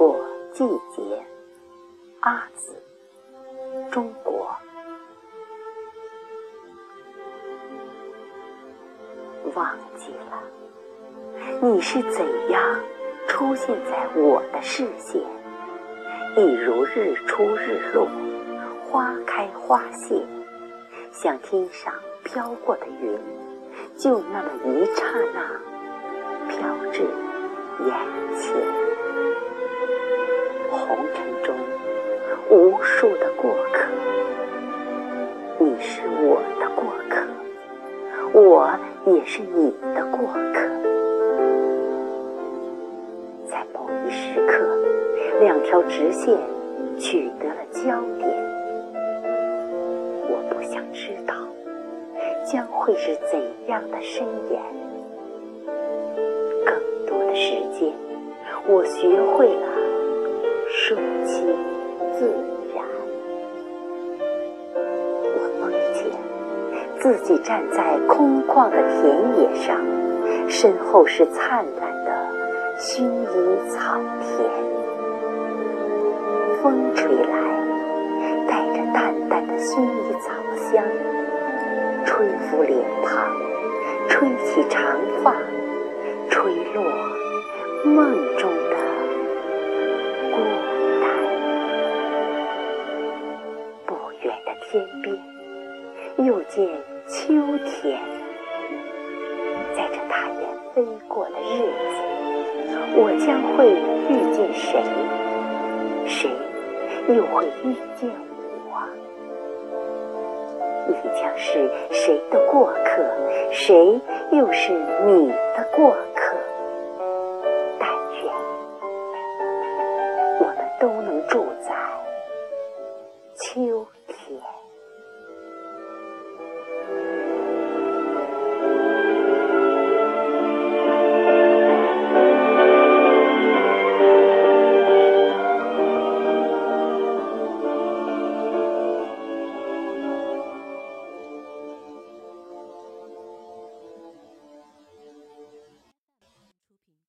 过季节，阿紫，中国。忘记了，你是怎样出现在我的视线，一如日出日落，花开花谢，像天上飘过的云，就那么一刹那，飘至眼前。红尘中无数的过客，你是我的过客，我也是你的过客。在某一时刻，两条直线取得了交点。我不想知道将会是怎样的深渊。我学会了顺其自然。我梦见自己站在空旷的田野上，身后是灿烂的薰衣草田。风吹来，带着淡淡的薰衣草香，吹拂脸庞，吹起长发，吹落梦中的孤单。不远的天边，又见秋天。在这大雁飞过的日子，我将会遇见谁？谁又会遇见我？你将是谁的过客？谁又是你的过客？都能住在秋天。